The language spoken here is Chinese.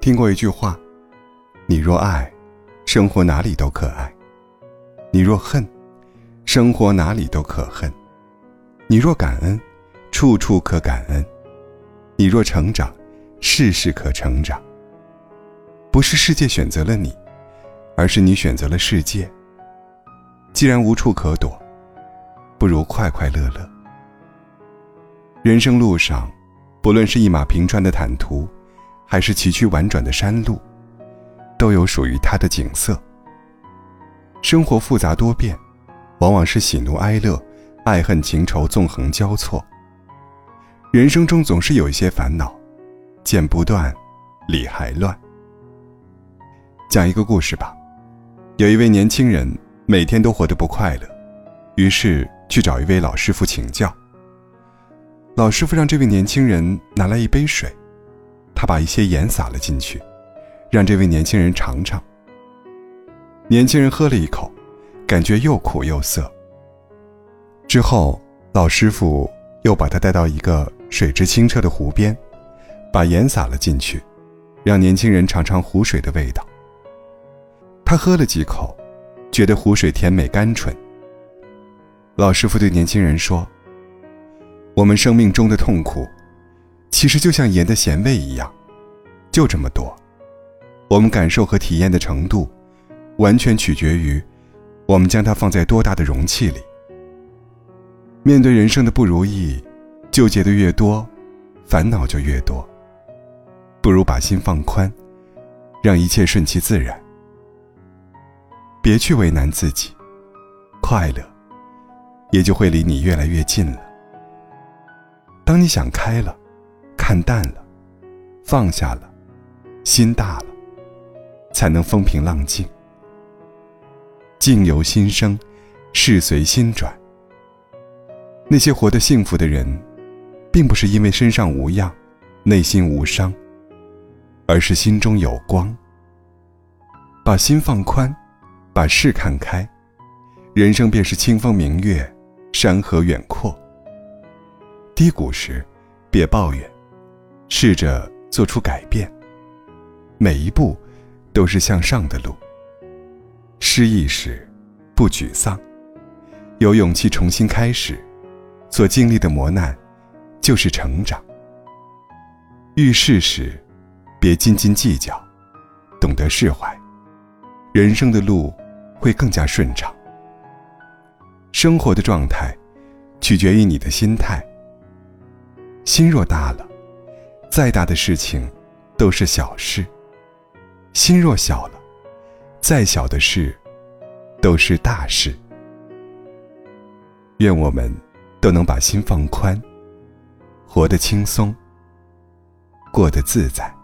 听过一句话：“你若爱，生活哪里都可爱；你若恨，生活哪里都可恨；你若感恩，处处可感恩；你若成长，事事可成长。不是世界选择了你，而是你选择了世界。既然无处可躲，不如快快乐乐。人生路上，不论是一马平川的坦途。”还是崎岖婉转的山路，都有属于它的景色。生活复杂多变，往往是喜怒哀乐、爱恨情仇纵横交错。人生中总是有一些烦恼，剪不断，理还乱。讲一个故事吧。有一位年轻人每天都活得不快乐，于是去找一位老师傅请教。老师傅让这位年轻人拿来一杯水。他把一些盐撒了进去，让这位年轻人尝尝。年轻人喝了一口，感觉又苦又涩。之后，老师傅又把他带到一个水质清澈的湖边，把盐撒了进去，让年轻人尝尝湖水的味道。他喝了几口，觉得湖水甜美甘醇。老师傅对年轻人说：“我们生命中的痛苦。”其实就像盐的咸味一样，就这么多。我们感受和体验的程度，完全取决于我们将它放在多大的容器里。面对人生的不如意，纠结的越多，烦恼就越多。不如把心放宽，让一切顺其自然。别去为难自己，快乐也就会离你越来越近了。当你想开了。看淡了，放下了，心大了，才能风平浪静。境由心生，事随心转。那些活得幸福的人，并不是因为身上无恙，内心无伤，而是心中有光。把心放宽，把事看开，人生便是清风明月，山河远阔。低谷时，别抱怨。试着做出改变，每一步都是向上的路。失意时，不沮丧，有勇气重新开始，所经历的磨难就是成长。遇事时，别斤斤计较，懂得释怀，人生的路会更加顺畅。生活的状态取决于你的心态。心若大了。再大的事情，都是小事；心若小了，再小的事，都是大事。愿我们都能把心放宽，活得轻松，过得自在。